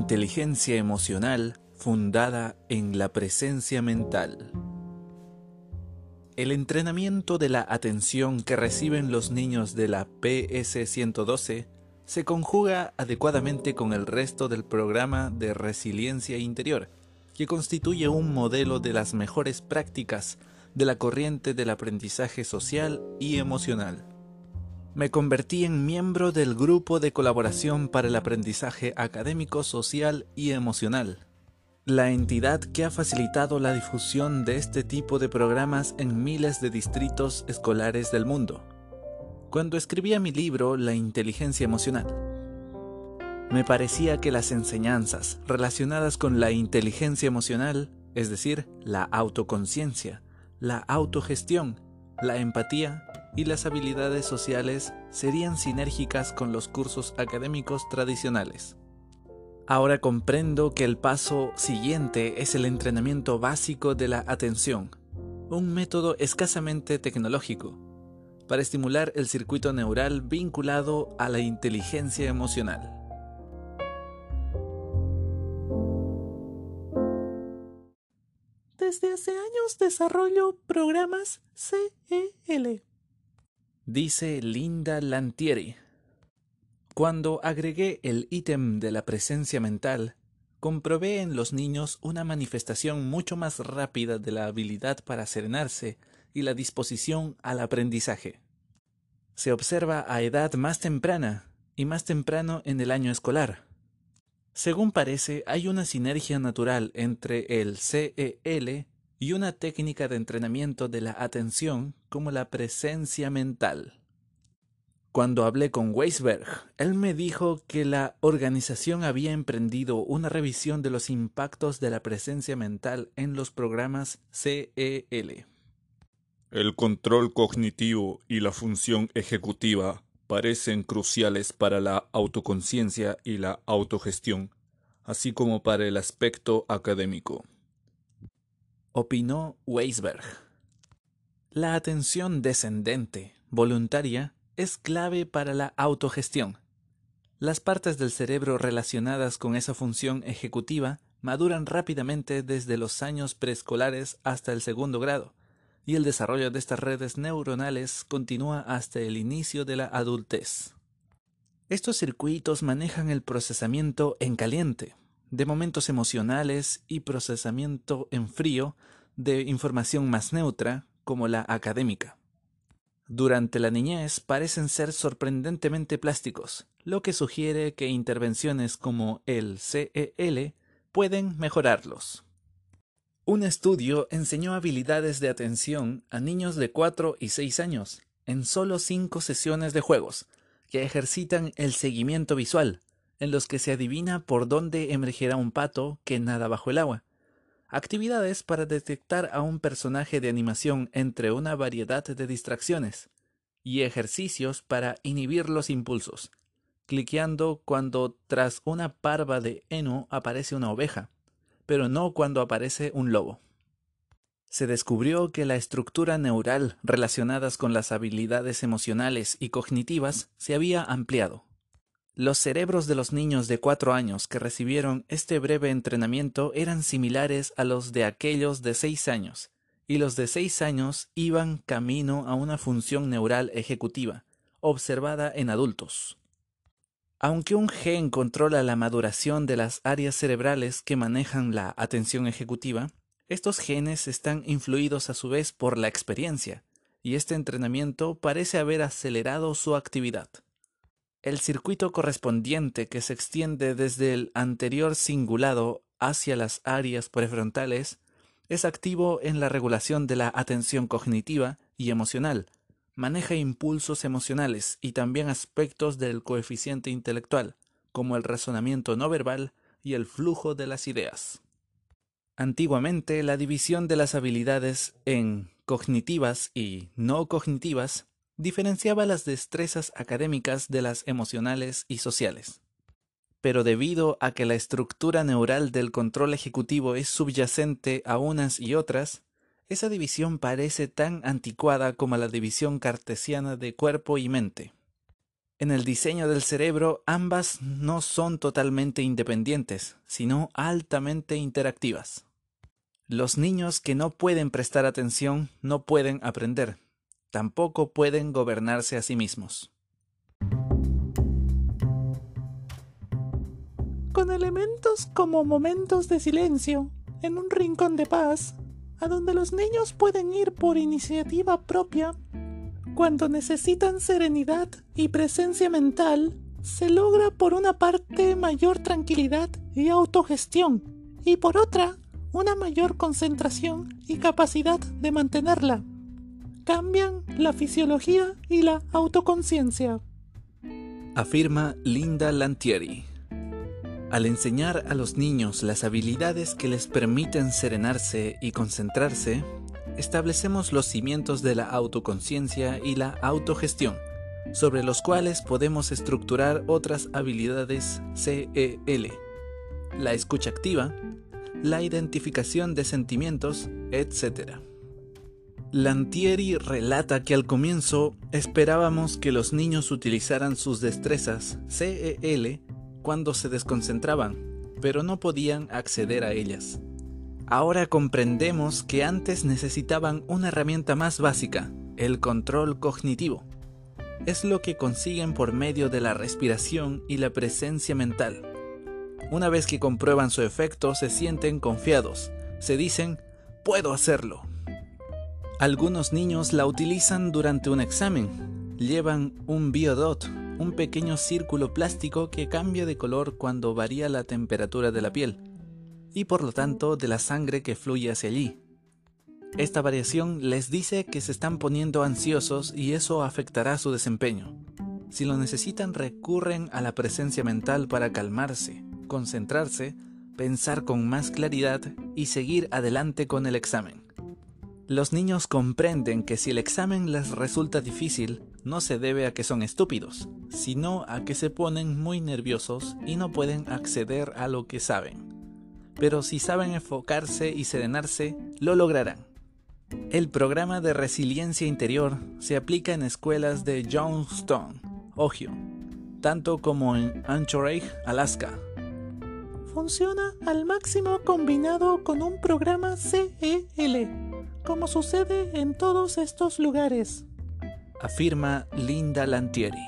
Inteligencia emocional fundada en la presencia mental. El entrenamiento de la atención que reciben los niños de la PS-112 se conjuga adecuadamente con el resto del programa de resiliencia interior, que constituye un modelo de las mejores prácticas de la corriente del aprendizaje social y emocional. Me convertí en miembro del grupo de colaboración para el aprendizaje académico, social y emocional, la entidad que ha facilitado la difusión de este tipo de programas en miles de distritos escolares del mundo cuando escribía mi libro La inteligencia emocional. Me parecía que las enseñanzas relacionadas con la inteligencia emocional, es decir, la autoconciencia, la autogestión, la empatía y las habilidades sociales serían sinérgicas con los cursos académicos tradicionales. Ahora comprendo que el paso siguiente es el entrenamiento básico de la atención, un método escasamente tecnológico, para estimular el circuito neural vinculado a la inteligencia emocional. Desde hace años desarrollo programas CEL. Dice Linda Lantieri. Cuando agregué el ítem de la presencia mental, comprobé en los niños una manifestación mucho más rápida de la habilidad para serenarse y la disposición al aprendizaje. Se observa a edad más temprana y más temprano en el año escolar. Según parece, hay una sinergia natural entre el CEL y una técnica de entrenamiento de la atención como la presencia mental. Cuando hablé con Weisberg, él me dijo que la organización había emprendido una revisión de los impactos de la presencia mental en los programas CEL. El control cognitivo y la función ejecutiva parecen cruciales para la autoconciencia y la autogestión, así como para el aspecto académico. Opinó Weisberg. La atención descendente, voluntaria, es clave para la autogestión. Las partes del cerebro relacionadas con esa función ejecutiva maduran rápidamente desde los años preescolares hasta el segundo grado, y el desarrollo de estas redes neuronales continúa hasta el inicio de la adultez. Estos circuitos manejan el procesamiento en caliente, de momentos emocionales y procesamiento en frío de información más neutra, como la académica. Durante la niñez parecen ser sorprendentemente plásticos, lo que sugiere que intervenciones como el CEL pueden mejorarlos. Un estudio enseñó habilidades de atención a niños de 4 y 6 años en solo 5 sesiones de juegos, que ejercitan el seguimiento visual, en los que se adivina por dónde emergerá un pato que nada bajo el agua. Actividades para detectar a un personaje de animación entre una variedad de distracciones. Y ejercicios para inhibir los impulsos, cliqueando cuando tras una parva de heno aparece una oveja pero no cuando aparece un lobo. Se descubrió que la estructura neural relacionadas con las habilidades emocionales y cognitivas se había ampliado. Los cerebros de los niños de cuatro años que recibieron este breve entrenamiento eran similares a los de aquellos de seis años, y los de seis años iban camino a una función neural ejecutiva, observada en adultos. Aunque un gen controla la maduración de las áreas cerebrales que manejan la atención ejecutiva, estos genes están influidos a su vez por la experiencia, y este entrenamiento parece haber acelerado su actividad. El circuito correspondiente que se extiende desde el anterior cingulado hacia las áreas prefrontales es activo en la regulación de la atención cognitiva y emocional, maneja impulsos emocionales y también aspectos del coeficiente intelectual, como el razonamiento no verbal y el flujo de las ideas. Antiguamente, la división de las habilidades en cognitivas y no cognitivas diferenciaba las destrezas académicas de las emocionales y sociales. Pero debido a que la estructura neural del control ejecutivo es subyacente a unas y otras, esa división parece tan anticuada como la división cartesiana de cuerpo y mente. En el diseño del cerebro ambas no son totalmente independientes, sino altamente interactivas. Los niños que no pueden prestar atención no pueden aprender, tampoco pueden gobernarse a sí mismos. Con elementos como momentos de silencio, en un rincón de paz, a donde los niños pueden ir por iniciativa propia cuando necesitan serenidad y presencia mental, se logra por una parte mayor tranquilidad y autogestión, y por otra una mayor concentración y capacidad de mantenerla. Cambian la fisiología y la autoconciencia. Afirma Linda Lantieri. Al enseñar a los niños las habilidades que les permiten serenarse y concentrarse, establecemos los cimientos de la autoconciencia y la autogestión, sobre los cuales podemos estructurar otras habilidades CEL, la escucha activa, la identificación de sentimientos, etc. Lantieri relata que al comienzo esperábamos que los niños utilizaran sus destrezas CEL cuando se desconcentraban, pero no podían acceder a ellas. Ahora comprendemos que antes necesitaban una herramienta más básica, el control cognitivo. Es lo que consiguen por medio de la respiración y la presencia mental. Una vez que comprueban su efecto, se sienten confiados. Se dicen, puedo hacerlo. Algunos niños la utilizan durante un examen. Llevan un biodot, un pequeño círculo plástico que cambia de color cuando varía la temperatura de la piel y por lo tanto de la sangre que fluye hacia allí. Esta variación les dice que se están poniendo ansiosos y eso afectará su desempeño. Si lo necesitan recurren a la presencia mental para calmarse, concentrarse, pensar con más claridad y seguir adelante con el examen. Los niños comprenden que si el examen les resulta difícil, no se debe a que son estúpidos, sino a que se ponen muy nerviosos y no pueden acceder a lo que saben pero si saben enfocarse y serenarse, lo lograrán. El programa de resiliencia interior se aplica en escuelas de Johnstown, Ohio, tanto como en Anchorage, Alaska. Funciona al máximo combinado con un programa CEL, como sucede en todos estos lugares, afirma Linda Lantieri.